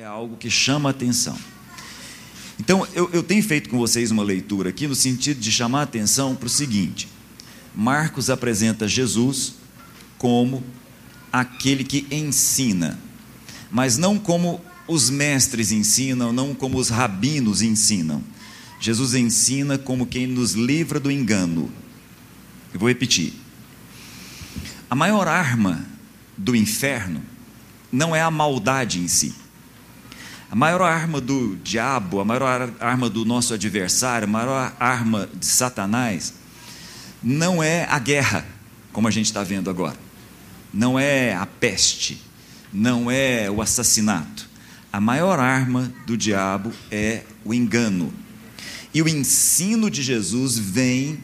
é algo que chama a atenção. Então, eu, eu tenho feito com vocês uma leitura aqui no sentido de chamar a atenção para o seguinte: Marcos apresenta Jesus como aquele que ensina, mas não como os mestres ensinam, não como os rabinos ensinam. Jesus ensina como quem nos livra do engano. Eu vou repetir. A maior arma do inferno não é a maldade em si. A maior arma do diabo, a maior arma do nosso adversário, a maior arma de Satanás, não é a guerra, como a gente está vendo agora. Não é a peste, não é o assassinato. A maior arma do diabo é o engano. E o ensino de Jesus vem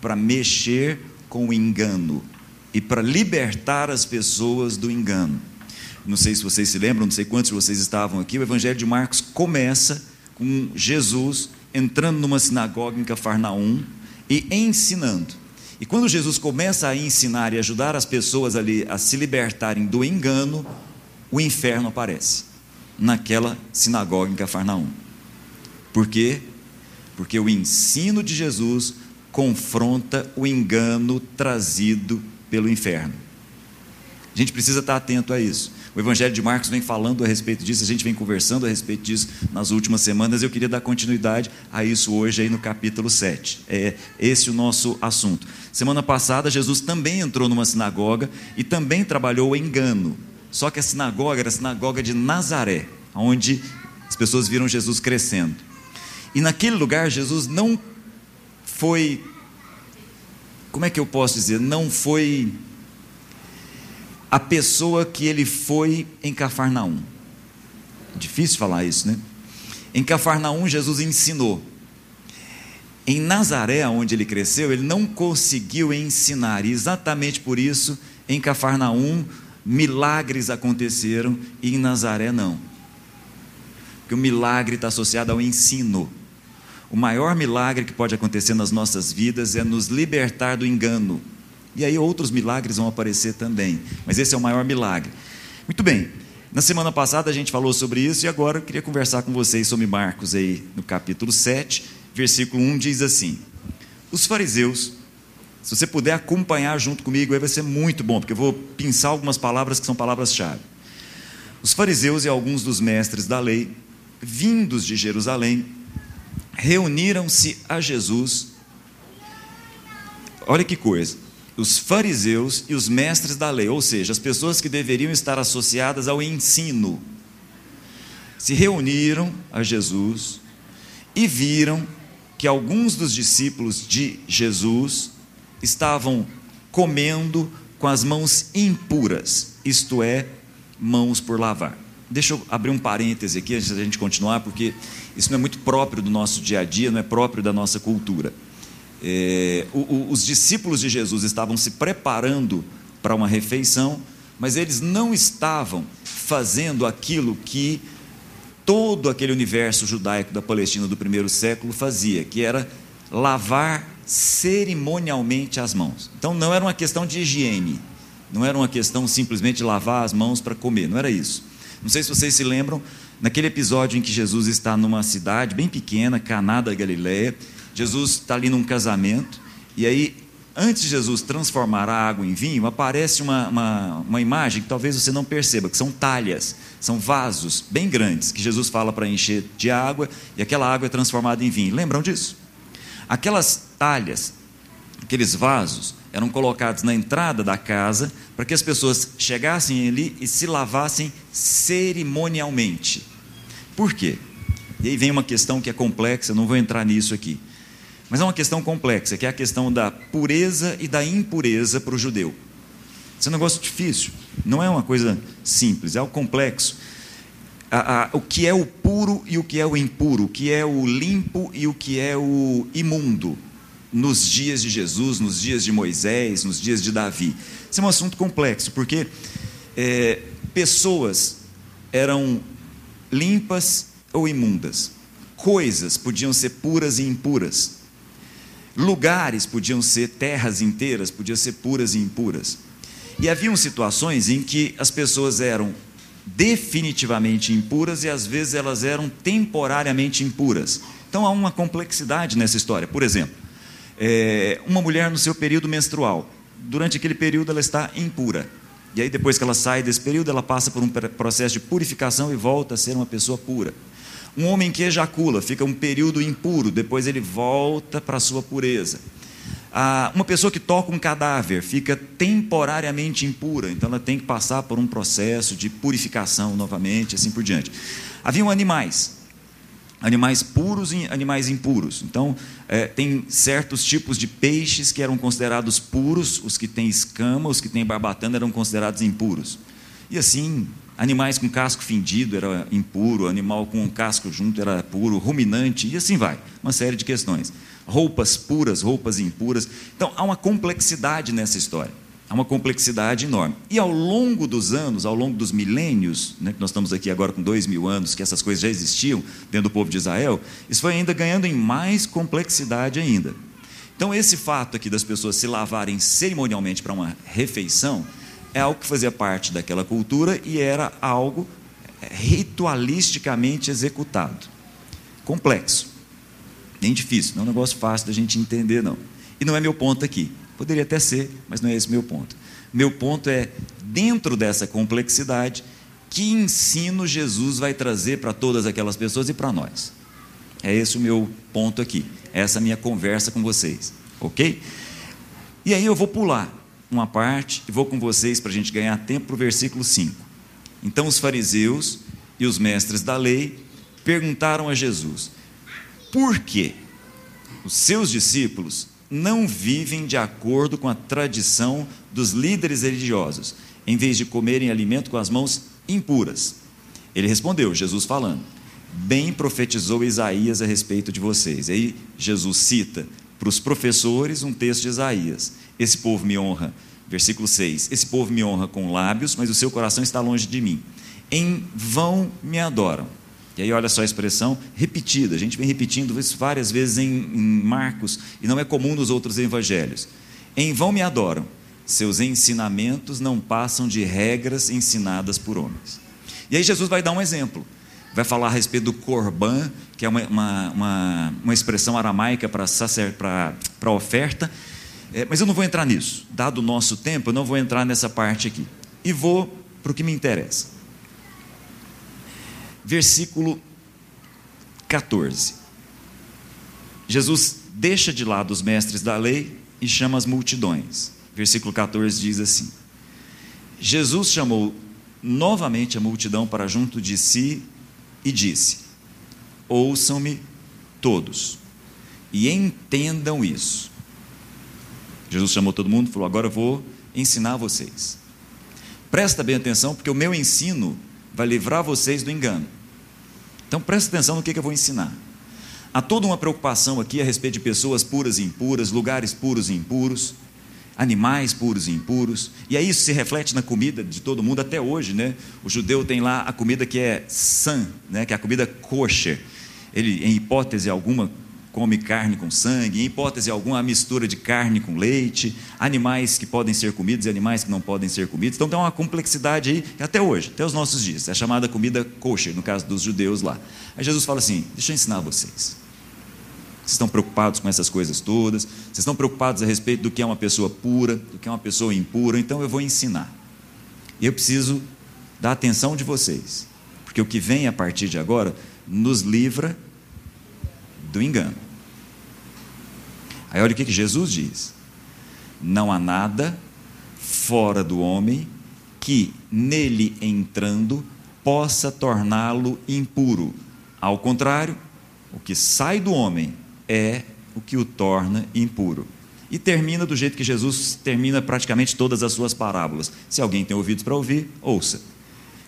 para mexer com o engano e para libertar as pessoas do engano. Não sei se vocês se lembram, não sei quantos de vocês estavam aqui. O Evangelho de Marcos começa com Jesus entrando numa sinagoga em Cafarnaum e ensinando. E quando Jesus começa a ensinar e ajudar as pessoas ali a se libertarem do engano, o inferno aparece naquela sinagoga em Cafarnaum. Por quê? Porque o ensino de Jesus confronta o engano trazido pelo inferno. A gente precisa estar atento a isso. O Evangelho de Marcos vem falando a respeito disso, a gente vem conversando a respeito disso nas últimas semanas. Eu queria dar continuidade a isso hoje, aí no capítulo 7. É esse o nosso assunto. Semana passada, Jesus também entrou numa sinagoga e também trabalhou o engano. Só que a sinagoga era a sinagoga de Nazaré, onde as pessoas viram Jesus crescendo. E naquele lugar, Jesus não foi. Como é que eu posso dizer? Não foi a pessoa que ele foi em Cafarnaum. Difícil falar isso, né? Em Cafarnaum, Jesus ensinou. Em Nazaré, onde ele cresceu, ele não conseguiu ensinar, e exatamente por isso, em Cafarnaum, milagres aconteceram e em Nazaré não. Porque o milagre está associado ao ensino. O maior milagre que pode acontecer nas nossas vidas é nos libertar do engano e aí outros milagres vão aparecer também. Mas esse é o maior milagre. Muito bem. Na semana passada a gente falou sobre isso e agora eu queria conversar com vocês sobre Marcos aí no capítulo 7, versículo 1 diz assim: Os fariseus, se você puder acompanhar junto comigo, aí vai ser muito bom, porque eu vou pensar algumas palavras que são palavras-chave. Os fariseus e alguns dos mestres da lei, vindos de Jerusalém, reuniram-se a Jesus. Olha que coisa os fariseus e os mestres da lei, ou seja, as pessoas que deveriam estar associadas ao ensino, se reuniram a Jesus e viram que alguns dos discípulos de Jesus estavam comendo com as mãos impuras, isto é, mãos por lavar. Deixa eu abrir um parêntese aqui antes da gente continuar, porque isso não é muito próprio do nosso dia a dia, não é próprio da nossa cultura. É, o, o, os discípulos de Jesus estavam se preparando para uma refeição, mas eles não estavam fazendo aquilo que todo aquele universo judaico da Palestina do primeiro século fazia, que era lavar cerimonialmente as mãos. Então não era uma questão de higiene, não era uma questão simplesmente de lavar as mãos para comer, não era isso. Não sei se vocês se lembram, naquele episódio em que Jesus está numa cidade bem pequena, Caná da Galileia, Jesus está ali num casamento, e aí, antes de Jesus transformar a água em vinho, aparece uma, uma, uma imagem que talvez você não perceba, que são talhas, são vasos bem grandes, que Jesus fala para encher de água, e aquela água é transformada em vinho. Lembram disso? Aquelas talhas, aqueles vasos, eram colocados na entrada da casa para que as pessoas chegassem ali e se lavassem cerimonialmente. Por quê? E aí vem uma questão que é complexa, não vou entrar nisso aqui. Mas é uma questão complexa, que é a questão da pureza e da impureza para o judeu. Esse é um negócio difícil, não é uma coisa simples, é algo complexo. A, a, o que é o puro e o que é o impuro, o que é o limpo e o que é o imundo, nos dias de Jesus, nos dias de Moisés, nos dias de Davi. Esse é um assunto complexo, porque é, pessoas eram limpas ou imundas, coisas podiam ser puras e impuras. Lugares podiam ser terras inteiras, podiam ser puras e impuras. E haviam situações em que as pessoas eram definitivamente impuras e às vezes elas eram temporariamente impuras. Então há uma complexidade nessa história. Por exemplo, é, uma mulher no seu período menstrual, durante aquele período ela está impura. E aí, depois que ela sai desse período, ela passa por um processo de purificação e volta a ser uma pessoa pura. Um homem que ejacula fica um período impuro, depois ele volta para a sua pureza. Ah, uma pessoa que toca um cadáver fica temporariamente impura, então ela tem que passar por um processo de purificação novamente, assim por diante. Haviam animais, animais puros e animais impuros. Então, é, tem certos tipos de peixes que eram considerados puros, os que têm escama, os que têm barbatana eram considerados impuros. E assim, animais com casco fendido era impuro, animal com casco junto era puro, ruminante, e assim vai, uma série de questões roupas puras, roupas impuras. Então, há uma complexidade nessa história. Há uma complexidade enorme. E ao longo dos anos, ao longo dos milênios, né, que nós estamos aqui agora com dois mil anos, que essas coisas já existiam dentro do povo de Israel, isso foi ainda ganhando em mais complexidade ainda. Então, esse fato aqui das pessoas se lavarem cerimonialmente para uma refeição é algo que fazia parte daquela cultura e era algo ritualisticamente executado. Complexo. Nem difícil, não é um negócio fácil da gente entender, não. E não é meu ponto aqui. Poderia até ser, mas não é esse meu ponto. Meu ponto é, dentro dessa complexidade, que ensino Jesus vai trazer para todas aquelas pessoas e para nós? É esse o meu ponto aqui. Essa é a minha conversa com vocês. Ok? E aí eu vou pular uma parte e vou com vocês para a gente ganhar tempo para o versículo 5. Então os fariseus e os mestres da lei perguntaram a Jesus: por quê? Os seus discípulos não vivem de acordo com a tradição dos líderes religiosos, em vez de comerem alimento com as mãos impuras. Ele respondeu, Jesus falando: Bem profetizou Isaías a respeito de vocês. Aí Jesus cita para os professores um texto de Isaías: Esse povo me honra, versículo 6: Esse povo me honra com lábios, mas o seu coração está longe de mim. Em vão me adoram. E aí, olha só a expressão repetida, a gente vem repetindo isso várias vezes em, em Marcos, e não é comum nos outros evangelhos. Em vão me adoram, seus ensinamentos não passam de regras ensinadas por homens. E aí, Jesus vai dar um exemplo, vai falar a respeito do corban, que é uma, uma, uma, uma expressão aramaica para, para, para oferta, é, mas eu não vou entrar nisso, dado o nosso tempo, eu não vou entrar nessa parte aqui, e vou para o que me interessa versículo 14. Jesus deixa de lado os mestres da lei e chama as multidões. Versículo 14 diz assim: Jesus chamou novamente a multidão para junto de si e disse: Ouçam-me todos e entendam isso. Jesus chamou todo mundo e falou: Agora eu vou ensinar vocês. Presta bem atenção, porque o meu ensino vai livrar vocês do engano. Então presta atenção no que, que eu vou ensinar. Há toda uma preocupação aqui a respeito de pessoas puras e impuras, lugares puros e impuros, animais puros e impuros, e aí isso se reflete na comida de todo mundo até hoje, né? O judeu tem lá a comida que é san, né? que é a comida kosher. Ele, em hipótese alguma, come carne com sangue, em hipótese alguma, a mistura de carne com leite, animais que podem ser comidos e animais que não podem ser comidos. Então tem uma complexidade aí, até hoje, até os nossos dias. É chamada comida kosher, no caso dos judeus lá. Aí Jesus fala assim: deixa eu ensinar vocês. Vocês estão preocupados com essas coisas todas, vocês estão preocupados a respeito do que é uma pessoa pura, do que é uma pessoa impura, então eu vou ensinar. Eu preciso da atenção de vocês, porque o que vem a partir de agora nos livra do engano. Aí olha o que, que Jesus diz: Não há nada fora do homem que, nele entrando, possa torná-lo impuro. Ao contrário, o que sai do homem é o que o torna impuro. E termina do jeito que Jesus termina praticamente todas as suas parábolas. Se alguém tem ouvidos para ouvir, ouça.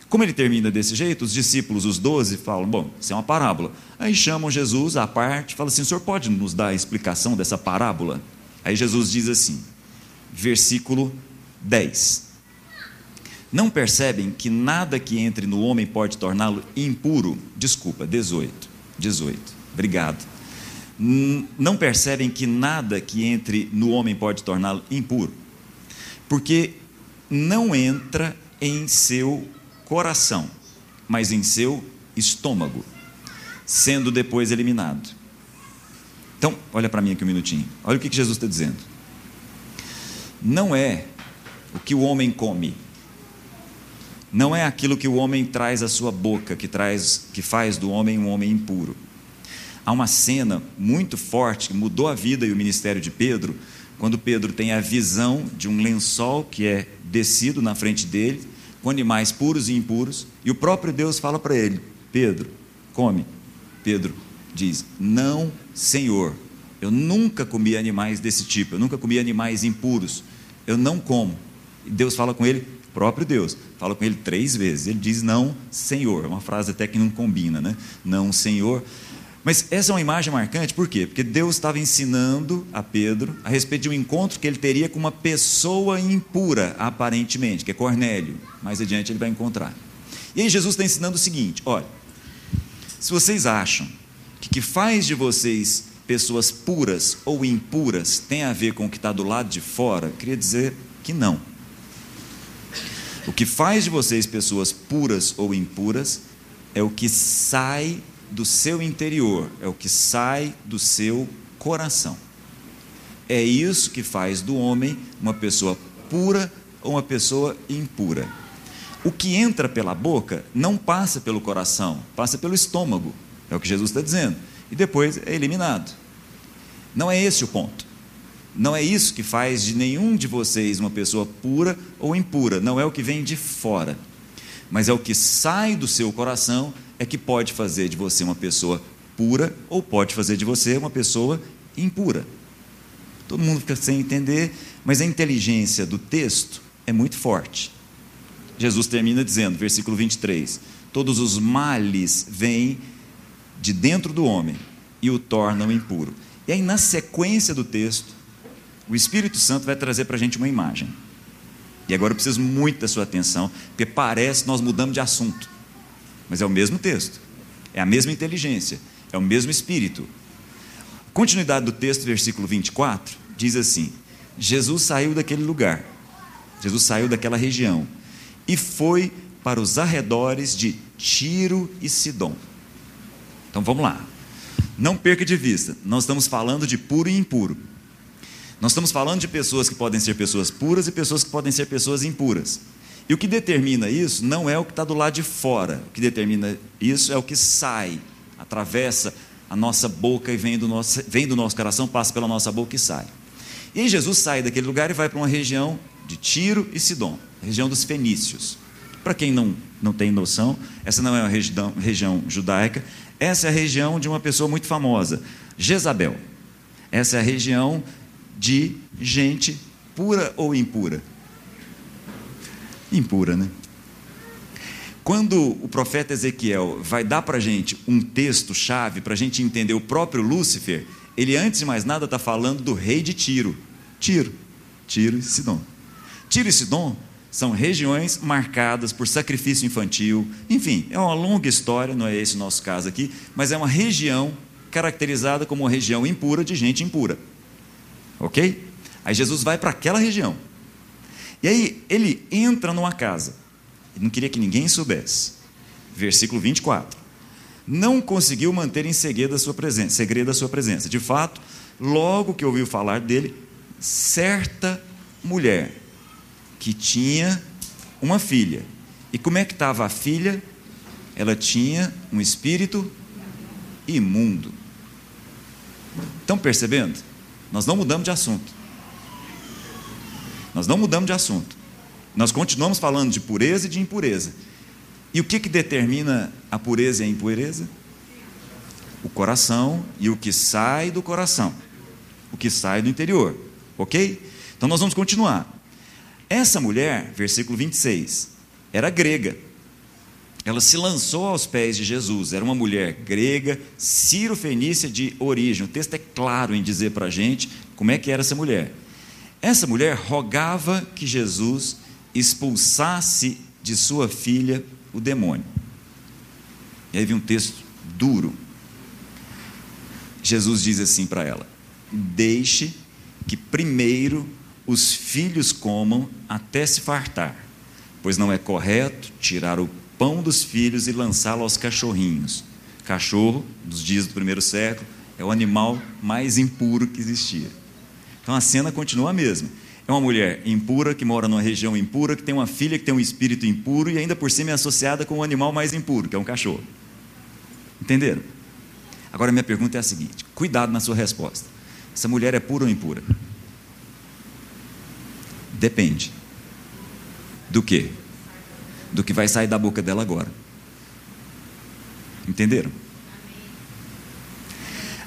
Como ele termina desse jeito, os discípulos, os doze, falam: Bom, isso é uma parábola. Aí chamam Jesus à parte, falam assim: O senhor pode nos dar a explicação dessa parábola? Aí Jesus diz assim, versículo 10: Não percebem que nada que entre no homem pode torná-lo impuro? Desculpa, 18. 18. Obrigado. Não percebem que nada que entre no homem pode torná-lo impuro? Porque não entra em seu coração, mas em seu estômago, sendo depois eliminado. Então, olha para mim aqui um minutinho. Olha o que Jesus está dizendo. Não é o que o homem come, não é aquilo que o homem traz à sua boca que traz, que faz do homem um homem impuro. Há uma cena muito forte que mudou a vida e o ministério de Pedro, quando Pedro tem a visão de um lençol que é descido na frente dele, com animais puros e impuros, e o próprio Deus fala para ele: Pedro, come. Pedro diz: Não, Senhor, eu nunca comi animais desse tipo, eu nunca comi animais impuros, eu não como. E Deus fala com ele: próprio Deus. Fala com ele três vezes. Ele diz não, Senhor. É uma frase até que não combina, né? Não, Senhor. Mas essa é uma imagem marcante, por quê? Porque Deus estava ensinando a Pedro a respeito de um encontro que ele teria com uma pessoa impura, aparentemente, que é Cornélio. Mais adiante ele vai encontrar. E aí Jesus está ensinando o seguinte: olha, se vocês acham que que faz de vocês pessoas puras ou impuras tem a ver com o que está do lado de fora, queria dizer que não. O que faz de vocês pessoas puras ou impuras é o que sai do seu interior, é o que sai do seu coração. É isso que faz do homem uma pessoa pura ou uma pessoa impura. O que entra pela boca não passa pelo coração, passa pelo estômago, é o que Jesus está dizendo, e depois é eliminado. Não é esse o ponto. Não é isso que faz de nenhum de vocês uma pessoa pura ou impura, não é o que vem de fora, mas é o que sai do seu coração é que pode fazer de você uma pessoa pura ou pode fazer de você uma pessoa impura. Todo mundo fica sem entender, mas a inteligência do texto é muito forte. Jesus termina dizendo, versículo 23: Todos os males vêm de dentro do homem e o tornam impuro. E aí, na sequência do texto, o Espírito Santo vai trazer para a gente uma imagem. E agora eu preciso muito da sua atenção, porque parece que nós mudamos de assunto. Mas é o mesmo texto, é a mesma inteligência, é o mesmo Espírito. Continuidade do texto, versículo 24, diz assim: Jesus saiu daquele lugar, Jesus saiu daquela região e foi para os arredores de Tiro e Sidom. Então vamos lá. Não perca de vista, nós estamos falando de puro e impuro. Nós estamos falando de pessoas que podem ser pessoas puras e pessoas que podem ser pessoas impuras. E o que determina isso não é o que está do lado de fora. O que determina isso é o que sai, atravessa a nossa boca e vem do nosso, vem do nosso coração, passa pela nossa boca e sai. E Jesus sai daquele lugar e vai para uma região de Tiro e Sidom, região dos fenícios. Para quem não, não tem noção, essa não é uma região, região judaica, essa é a região de uma pessoa muito famosa, Jezabel. Essa é a região de gente pura ou impura? Impura, né? Quando o profeta Ezequiel vai dar para a gente um texto-chave para a gente entender o próprio Lúcifer, ele antes de mais nada está falando do rei de Tiro. Tiro. Tiro e Sidom. Tiro e Sidom são regiões marcadas por sacrifício infantil. Enfim, é uma longa história, não é esse o nosso caso aqui, mas é uma região caracterizada como uma região impura de gente impura. Ok? Aí Jesus vai para aquela região. E aí ele entra numa casa. Ele não queria que ninguém soubesse. Versículo 24. Não conseguiu manter em segredo a sua presença, segredo a sua presença. De fato, logo que ouviu falar dele, certa mulher que tinha uma filha. E como é que estava a filha? Ela tinha um espírito imundo. Estão percebendo? Nós não mudamos de assunto. Nós não mudamos de assunto. Nós continuamos falando de pureza e de impureza. E o que, que determina a pureza e a impureza? O coração e o que sai do coração. O que sai do interior. Ok? Então nós vamos continuar. Essa mulher, versículo 26, era grega ela se lançou aos pés de Jesus. Era uma mulher grega, ciro-fenícia de origem. O texto é claro em dizer para a gente como é que era essa mulher. Essa mulher rogava que Jesus expulsasse de sua filha o demônio. E aí vem um texto duro. Jesus diz assim para ela: Deixe que primeiro os filhos comam até se fartar, pois não é correto tirar o pão dos filhos e lançá-lo aos cachorrinhos. Cachorro, dos dias do primeiro século, é o animal mais impuro que existia. Então a cena continua a mesma. É uma mulher impura que mora numa região impura, que tem uma filha que tem um espírito impuro e ainda por cima é associada com o um animal mais impuro, que é um cachorro. Entenderam? Agora minha pergunta é a seguinte: cuidado na sua resposta. Essa mulher é pura ou impura? Depende. Do que? Do que vai sair da boca dela agora. Entenderam?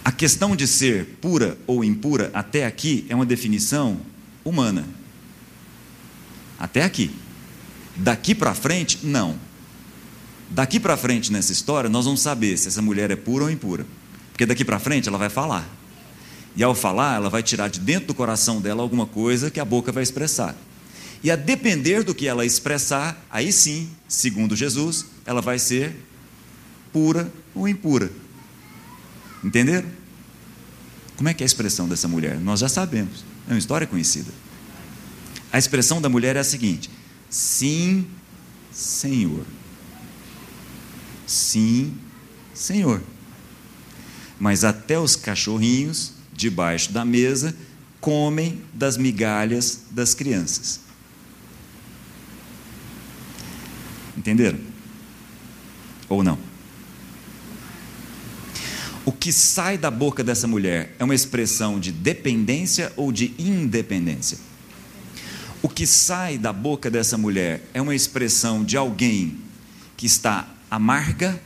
A questão de ser pura ou impura até aqui é uma definição humana. Até aqui. Daqui para frente, não. Daqui para frente nessa história, nós vamos saber se essa mulher é pura ou impura. Porque daqui para frente ela vai falar. E ao falar, ela vai tirar de dentro do coração dela alguma coisa que a boca vai expressar. E a depender do que ela expressar, aí sim, segundo Jesus, ela vai ser pura ou impura. Entenderam? Como é que é a expressão dessa mulher? Nós já sabemos, é uma história conhecida. A expressão da mulher é a seguinte: Sim, Senhor. Sim, Senhor. Mas até os cachorrinhos debaixo da mesa comem das migalhas das crianças. Entenderam? Ou não? O que sai da boca dessa mulher é uma expressão de dependência ou de independência? O que sai da boca dessa mulher é uma expressão de alguém que está amarga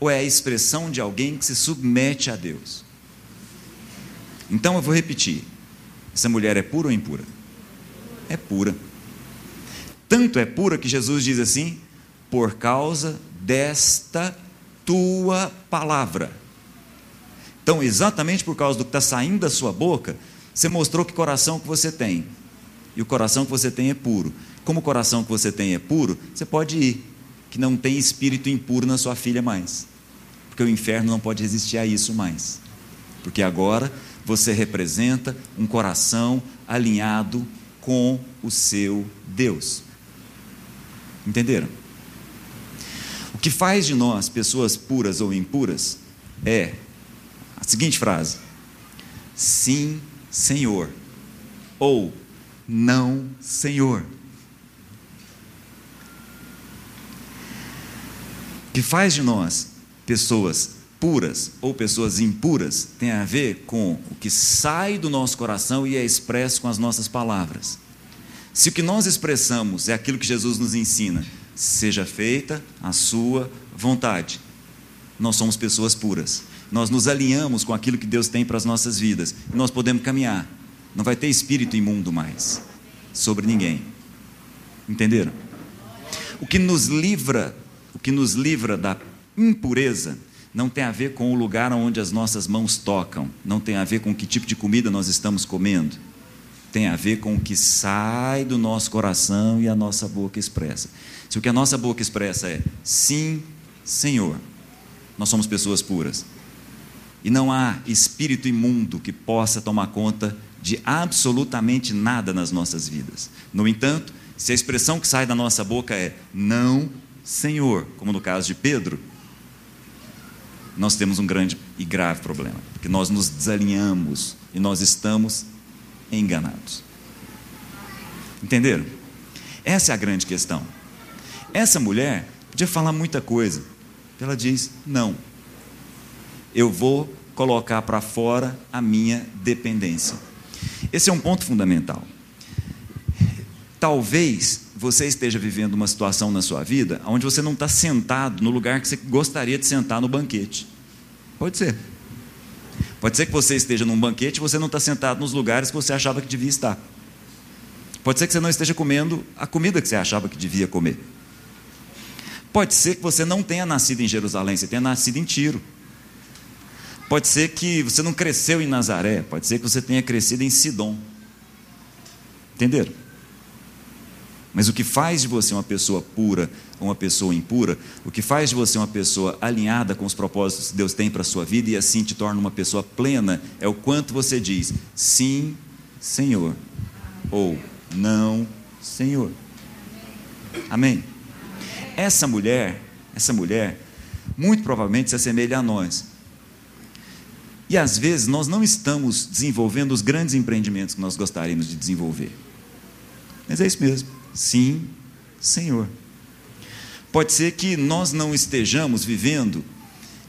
ou é a expressão de alguém que se submete a Deus? Então eu vou repetir: essa mulher é pura ou impura? É pura. Tanto é pura que Jesus diz assim: por causa desta tua palavra. Então, exatamente por causa do que está saindo da sua boca, você mostrou que coração que você tem. E o coração que você tem é puro. Como o coração que você tem é puro, você pode ir, que não tem espírito impuro na sua filha mais. Porque o inferno não pode resistir a isso mais. Porque agora você representa um coração alinhado com o seu Deus. Entenderam? O que faz de nós pessoas puras ou impuras é seguinte frase: Sim, Senhor, ou Não, Senhor. Que faz de nós pessoas puras ou pessoas impuras tem a ver com o que sai do nosso coração e é expresso com as nossas palavras. Se o que nós expressamos é aquilo que Jesus nos ensina, seja feita a sua vontade, nós somos pessoas puras. Nós nos alinhamos com aquilo que Deus tem para as nossas vidas. E nós podemos caminhar. Não vai ter espírito imundo mais sobre ninguém. Entenderam? O que nos livra, o que nos livra da impureza não tem a ver com o lugar onde as nossas mãos tocam, não tem a ver com que tipo de comida nós estamos comendo, tem a ver com o que sai do nosso coração e a nossa boca expressa. Se o que a nossa boca expressa é sim, Senhor, nós somos pessoas puras. E não há espírito imundo que possa tomar conta de absolutamente nada nas nossas vidas. No entanto, se a expressão que sai da nossa boca é não, Senhor, como no caso de Pedro, nós temos um grande e grave problema, porque nós nos desalinhamos e nós estamos enganados. Entenderam? Essa é a grande questão. Essa mulher podia falar muita coisa. Ela diz: não, eu vou colocar para fora a minha dependência. Esse é um ponto fundamental. Talvez você esteja vivendo uma situação na sua vida onde você não está sentado no lugar que você gostaria de sentar no banquete. Pode ser. Pode ser que você esteja num banquete e você não está sentado nos lugares que você achava que devia estar. Pode ser que você não esteja comendo a comida que você achava que devia comer. Pode ser que você não tenha nascido em Jerusalém, você tenha nascido em Tiro. Pode ser que você não cresceu em Nazaré, pode ser que você tenha crescido em Sidom. Entenderam? Mas o que faz de você uma pessoa pura ou uma pessoa impura, o que faz de você uma pessoa alinhada com os propósitos que Deus tem para a sua vida e assim te torna uma pessoa plena, é o quanto você diz sim, Senhor, ou não, Senhor. Amém? essa mulher, essa mulher, muito provavelmente se assemelha a nós. E às vezes nós não estamos desenvolvendo os grandes empreendimentos que nós gostaríamos de desenvolver. Mas é isso mesmo. Sim, Senhor. Pode ser que nós não estejamos vivendo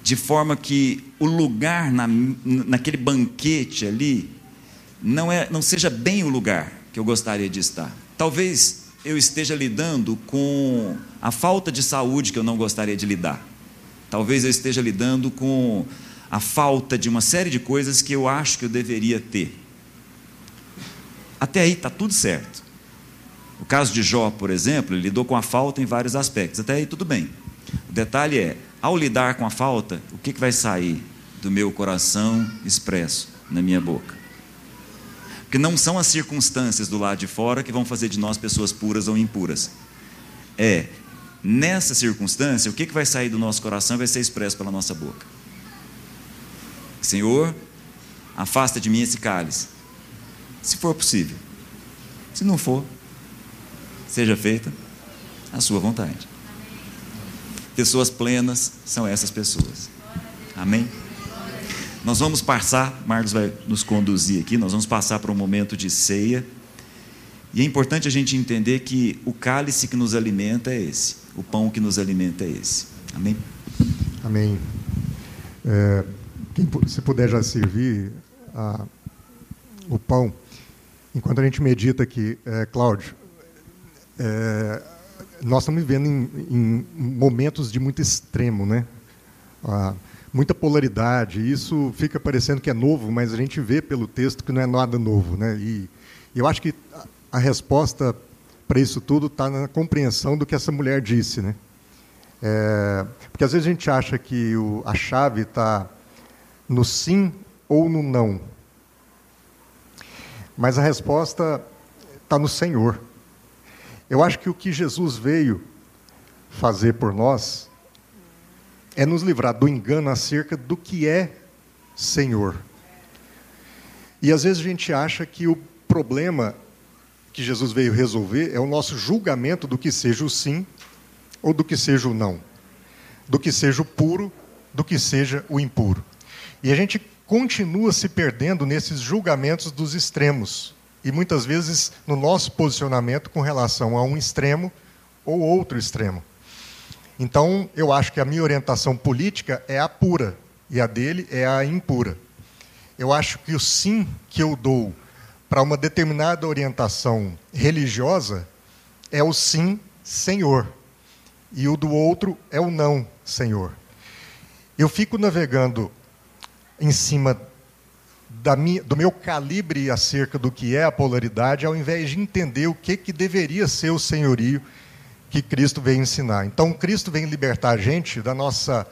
de forma que o lugar na, naquele banquete ali não, é, não seja bem o lugar que eu gostaria de estar. Talvez eu esteja lidando com a falta de saúde que eu não gostaria de lidar. Talvez eu esteja lidando com a falta de uma série de coisas que eu acho que eu deveria ter. Até aí está tudo certo. O caso de Jó, por exemplo, ele lidou com a falta em vários aspectos. Até aí tudo bem. O detalhe é, ao lidar com a falta, o que, que vai sair do meu coração expresso na minha boca? Porque não são as circunstâncias do lado de fora que vão fazer de nós pessoas puras ou impuras. É, nessa circunstância, o que, que vai sair do nosso coração vai ser expresso pela nossa boca. Senhor, afasta de mim esse cálice, se for possível. Se não for, seja feita a sua vontade. Pessoas plenas são essas pessoas. Amém? Nós vamos passar, Marcos vai nos conduzir aqui, nós vamos passar para um momento de ceia. E é importante a gente entender que o cálice que nos alimenta é esse, o pão que nos alimenta é esse. Amém? Amém. É, quem, se puder já servir a, o pão, enquanto a gente medita aqui, é, Cláudio, é, nós estamos vivendo em, em, momentos de muito extremo, né? Muita polaridade. Isso fica parecendo que é novo, mas a gente vê pelo texto que não é nada novo, né? E eu acho que a resposta para isso tudo está na compreensão do que essa mulher disse, né? É, porque às vezes a gente acha que o, a chave está no sim ou no não. Mas a resposta está no Senhor. Eu acho que o que Jesus veio fazer por nós é nos livrar do engano acerca do que é Senhor. E às vezes a gente acha que o problema que Jesus veio resolver é o nosso julgamento do que seja o sim ou do que seja o não, do que seja o puro, do que seja o impuro. E a gente continua se perdendo nesses julgamentos dos extremos. E muitas vezes no nosso posicionamento com relação a um extremo ou outro extremo. Então, eu acho que a minha orientação política é a pura e a dele é a impura. Eu acho que o sim que eu dou para uma determinada orientação religiosa é o sim, Senhor. E o do outro é o não, Senhor. Eu fico navegando em cima minha, do meu calibre acerca do que é a polaridade, ao invés de entender o que, que deveria ser o senhorio que Cristo veio ensinar. Então, Cristo vem libertar a gente da nossa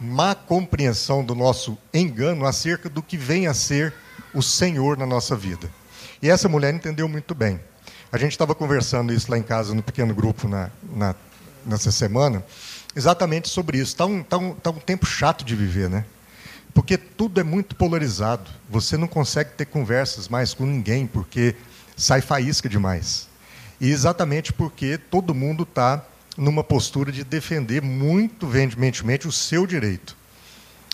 má compreensão, do nosso engano acerca do que vem a ser o Senhor na nossa vida. E essa mulher entendeu muito bem. A gente estava conversando isso lá em casa, no pequeno grupo, na, na nessa semana, exatamente sobre isso. Está um, tá um, tá um tempo chato de viver, né? Porque tudo é muito polarizado. Você não consegue ter conversas mais com ninguém, porque sai faísca demais. E exatamente porque todo mundo está numa postura de defender muito veementemente o seu direito.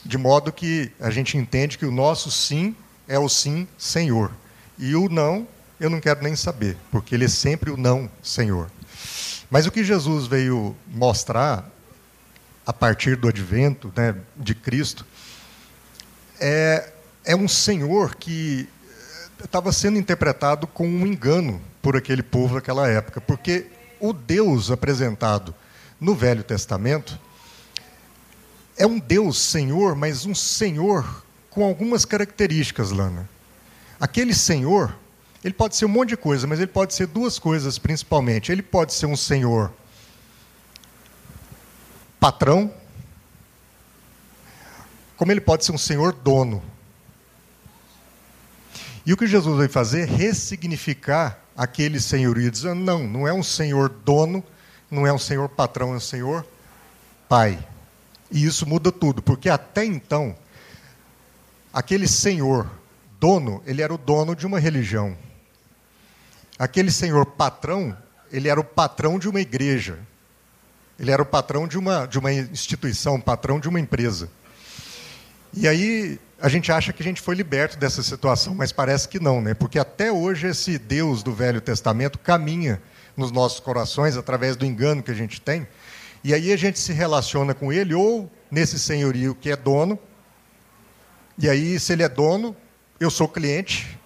De modo que a gente entende que o nosso sim é o sim, Senhor. E o não, eu não quero nem saber, porque ele é sempre o não, Senhor. Mas o que Jesus veio mostrar a partir do advento né, de Cristo é, é um senhor que estava sendo interpretado com um engano por aquele povo daquela época, porque o Deus apresentado no Velho Testamento é um Deus Senhor, mas um Senhor com algumas características, Lana. Aquele Senhor, ele pode ser um monte de coisa, mas ele pode ser duas coisas principalmente. Ele pode ser um Senhor patrão, como ele pode ser um senhor dono. E o que Jesus veio fazer é ressignificar aquele senhorio, dizendo: não, não é um senhor dono, não é um senhor patrão, é um senhor pai. E isso muda tudo, porque até então, aquele senhor dono, ele era o dono de uma religião. Aquele senhor patrão, ele era o patrão de uma igreja. Ele era o patrão de uma, de uma instituição, patrão de uma empresa. E aí a gente acha que a gente foi liberto dessa situação, mas parece que não, né? Porque até hoje esse Deus do Velho Testamento caminha nos nossos corações através do engano que a gente tem. E aí a gente se relaciona com ele ou nesse senhorio que é dono. E aí se ele é dono, eu sou cliente.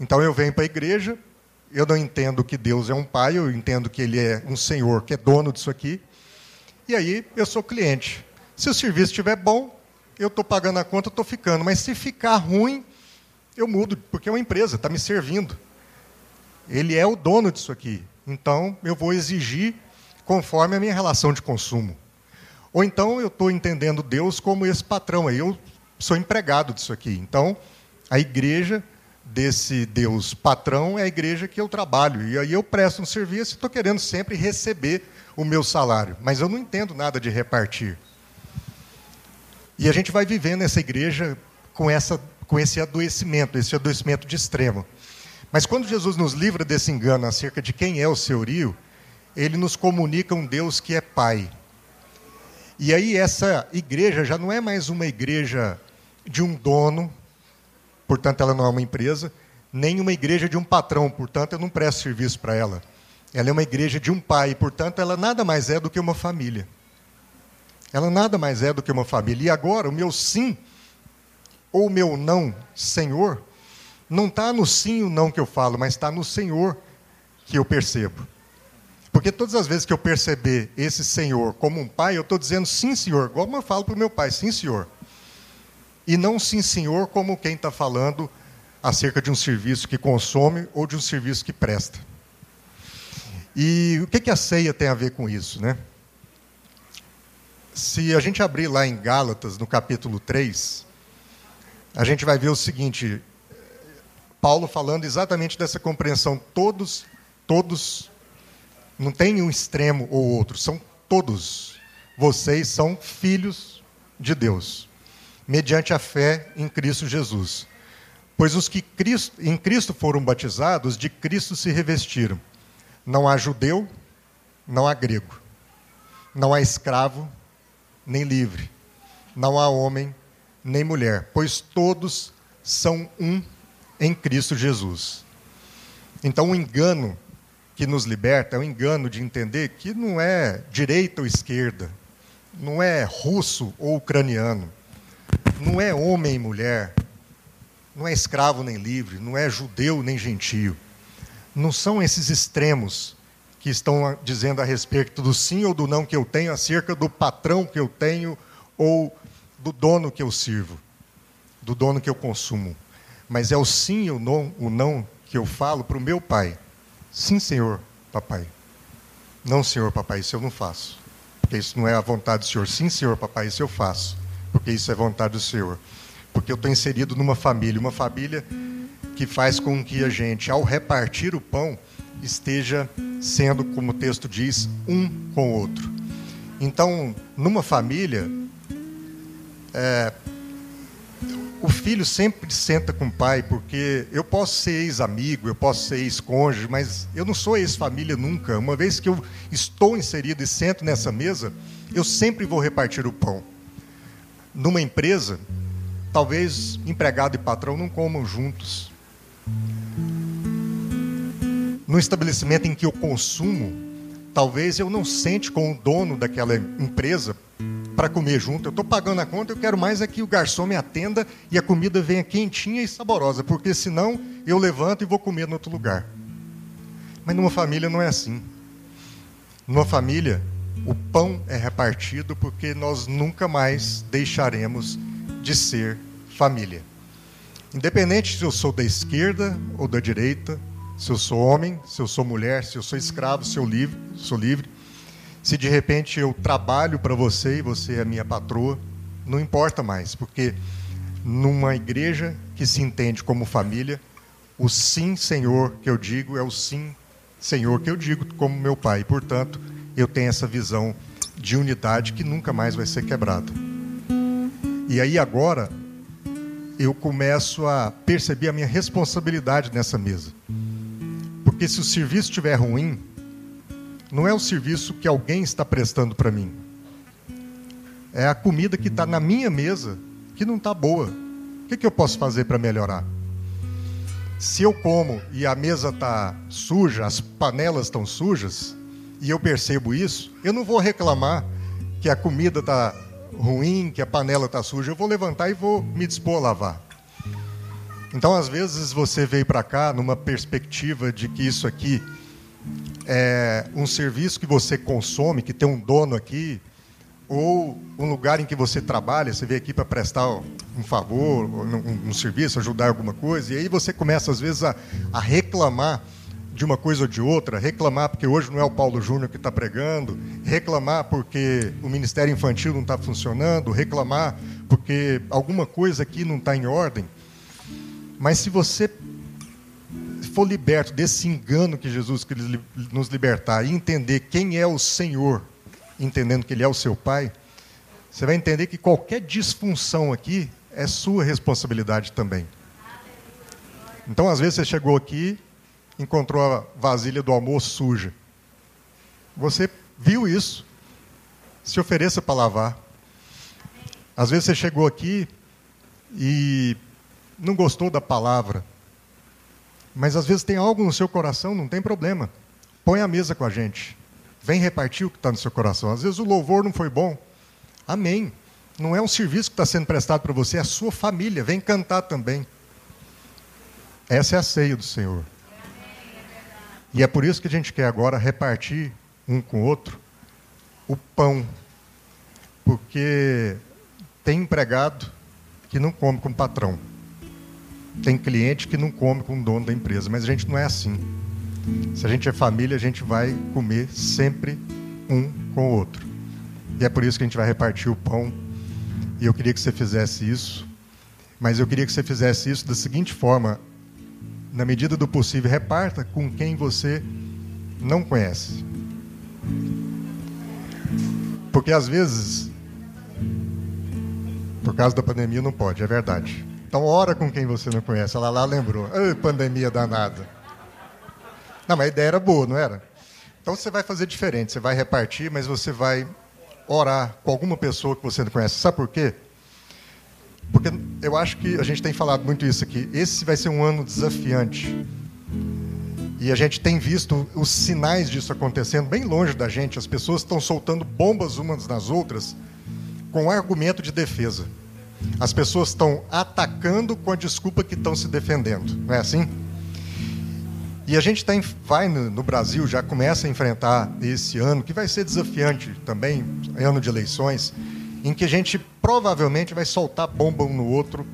Então eu venho para a igreja, eu não entendo que Deus é um pai, eu entendo que ele é um senhor que é dono disso aqui. E aí eu sou cliente. Se o serviço estiver bom, eu estou pagando a conta, estou ficando. Mas se ficar ruim, eu mudo, porque é uma empresa, está me servindo. Ele é o dono disso aqui. Então, eu vou exigir conforme a minha relação de consumo. Ou então, eu estou entendendo Deus como esse patrão. Eu sou empregado disso aqui. Então, a igreja desse Deus patrão é a igreja que eu trabalho. E aí eu presto um serviço e estou querendo sempre receber o meu salário. Mas eu não entendo nada de repartir. E a gente vai vivendo nessa igreja com, essa, com esse adoecimento, esse adoecimento de extremo. Mas quando Jesus nos livra desse engano acerca de quem é o seu rio, ele nos comunica um Deus que é Pai. E aí essa igreja já não é mais uma igreja de um dono, portanto ela não é uma empresa, nem uma igreja de um patrão, portanto eu não presto serviço para ela. Ela é uma igreja de um pai, portanto ela nada mais é do que uma família. Ela nada mais é do que uma família. E agora, o meu sim ou meu não, Senhor, não está no sim e o não que eu falo, mas está no Senhor que eu percebo. Porque todas as vezes que eu perceber esse Senhor como um pai, eu estou dizendo sim, Senhor, igual eu falo para o meu pai, sim, Senhor. E não sim, Senhor, como quem está falando acerca de um serviço que consome ou de um serviço que presta. E o que, que a ceia tem a ver com isso, né? Se a gente abrir lá em Gálatas, no capítulo 3, a gente vai ver o seguinte: Paulo falando exatamente dessa compreensão. Todos, todos, não tem um extremo ou outro, são todos. Vocês são filhos de Deus, mediante a fé em Cristo Jesus. Pois os que Cristo, em Cristo foram batizados, de Cristo se revestiram. Não há judeu, não há grego, não há escravo, nem livre. Não há homem nem mulher, pois todos são um em Cristo Jesus. Então, o engano que nos liberta é o engano de entender que não é direita ou esquerda, não é russo ou ucraniano, não é homem e mulher, não é escravo nem livre, não é judeu nem gentio. Não são esses extremos que estão dizendo a respeito do sim ou do não que eu tenho, acerca do patrão que eu tenho ou do dono que eu sirvo, do dono que eu consumo. Mas é o sim ou não, o não que eu falo para o meu pai. Sim, senhor, papai. Não, senhor, papai, isso eu não faço. Porque isso não é a vontade do senhor. Sim, senhor, papai, isso eu faço. Porque isso é vontade do senhor. Porque eu estou inserido numa família, uma família que faz com que a gente, ao repartir o pão, esteja sendo, como o texto diz, um com o outro. Então, numa família, é, o filho sempre senta com o pai, porque eu posso ser ex-amigo, eu posso ser ex-cônjuge, mas eu não sou ex-família nunca. Uma vez que eu estou inserido e sento nessa mesa, eu sempre vou repartir o pão. Numa empresa, talvez empregado e patrão não comam juntos no estabelecimento em que eu consumo, talvez eu não sente com o dono daquela empresa para comer junto. Eu estou pagando a conta, eu quero mais é que o garçom me atenda e a comida venha quentinha e saborosa, porque senão eu levanto e vou comer em outro lugar. Mas numa família não é assim. Numa família, o pão é repartido porque nós nunca mais deixaremos de ser família. Independente se eu sou da esquerda ou da direita, se eu sou homem, se eu sou mulher, se eu sou escravo, se eu livre, sou livre. Se de repente eu trabalho para você e você é minha patroa, não importa mais, porque numa igreja que se entende como família, o sim, Senhor, que eu digo é o sim, Senhor, que eu digo como meu pai. Portanto, eu tenho essa visão de unidade que nunca mais vai ser quebrada. E aí agora eu começo a perceber a minha responsabilidade nessa mesa. Porque se o serviço estiver ruim, não é o serviço que alguém está prestando para mim. É a comida que está na minha mesa que não está boa. O que, que eu posso fazer para melhorar? Se eu como e a mesa está suja, as panelas estão sujas, e eu percebo isso, eu não vou reclamar que a comida está ruim, que a panela está suja. Eu vou levantar e vou me dispor a lavar. Então, às vezes, você veio para cá numa perspectiva de que isso aqui é um serviço que você consome, que tem um dono aqui, ou um lugar em que você trabalha, você veio aqui para prestar um favor, um, um, serviço, ajudar alguma coisa, e aí você começa, às vezes, a, a reclamar de uma coisa ou de outra, reclamar porque hoje não é o Paulo Júnior que está pregando, reclamar porque o Ministério Infantil não está funcionando, reclamar porque alguma coisa aqui não está em ordem. Mas se você for liberto desse engano que Jesus quer nos libertar e entender quem é o Senhor, entendendo que Ele é o seu Pai, você vai entender que qualquer disfunção aqui é sua responsabilidade também. Então, às vezes, você chegou aqui encontrou a vasilha do almoço suja. Você viu isso, se ofereça para lavar. Às vezes você chegou aqui e não gostou da palavra, mas às vezes tem algo no seu coração, não tem problema. Põe a mesa com a gente. Vem repartir o que está no seu coração. Às vezes o louvor não foi bom. Amém. Não é um serviço que está sendo prestado para você, é a sua família. Vem cantar também. Essa é a ceia do Senhor. E é por isso que a gente quer agora repartir um com o outro o pão. Porque tem empregado que não come com o patrão. Tem cliente que não come com o dono da empresa, mas a gente não é assim. Se a gente é família, a gente vai comer sempre um com o outro. E é por isso que a gente vai repartir o pão. E eu queria que você fizesse isso. Mas eu queria que você fizesse isso da seguinte forma: na medida do possível, reparta com quem você não conhece. Porque às vezes, por causa da pandemia, não pode, é verdade. Então, ora com quem você não conhece. Ela lá lembrou. Pandemia danada. Não, mas a ideia era boa, não era? Então, você vai fazer diferente. Você vai repartir, mas você vai orar com alguma pessoa que você não conhece. Sabe por quê? Porque eu acho que a gente tem falado muito isso aqui. Esse vai ser um ano desafiante. E a gente tem visto os sinais disso acontecendo bem longe da gente. As pessoas estão soltando bombas umas nas outras com argumento de defesa. As pessoas estão atacando com a desculpa que estão se defendendo. Não é assim? E a gente tem, vai no, no Brasil, já começa a enfrentar esse ano, que vai ser desafiante também, ano de eleições em que a gente provavelmente vai soltar bomba um no outro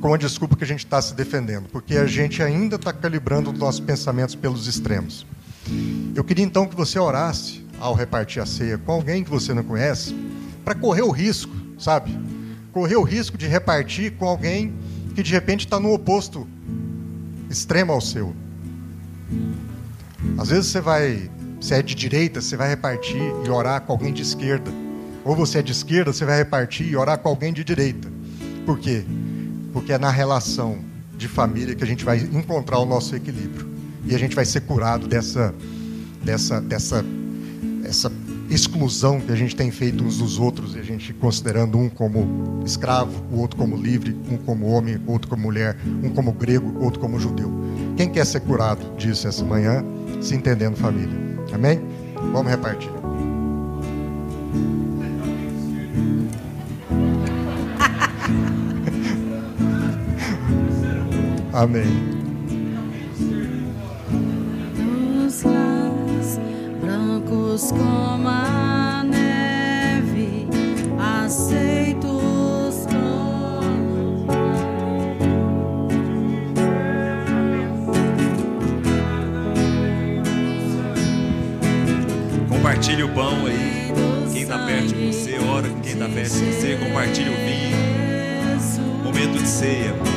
com a desculpa que a gente está se defendendo, porque a gente ainda está calibrando os nossos pensamentos pelos extremos. Eu queria então que você orasse ao repartir a ceia com alguém que você não conhece, para correr o risco, sabe? Correr o risco de repartir com alguém que de repente está no oposto extremo ao seu. Às vezes você vai, se é de direita, você vai repartir e orar com alguém de esquerda ou você é de esquerda, você vai repartir e orar com alguém de direita. Por quê? Porque é na relação de família que a gente vai encontrar o nosso equilíbrio. E a gente vai ser curado dessa, dessa, dessa essa exclusão que a gente tem feito uns dos outros, e a gente considerando um como escravo, o outro como livre, um como homem, outro como mulher, um como grego, outro como judeu. Quem quer ser curado disso essa manhã, se entendendo família? Amém? Vamos repartir. Amém. Como a neve, aceitos como Compartilhe o pão aí. Quem está perto de você, ora com quem está perto de você, compartilhe o vinho. Momento de ceia.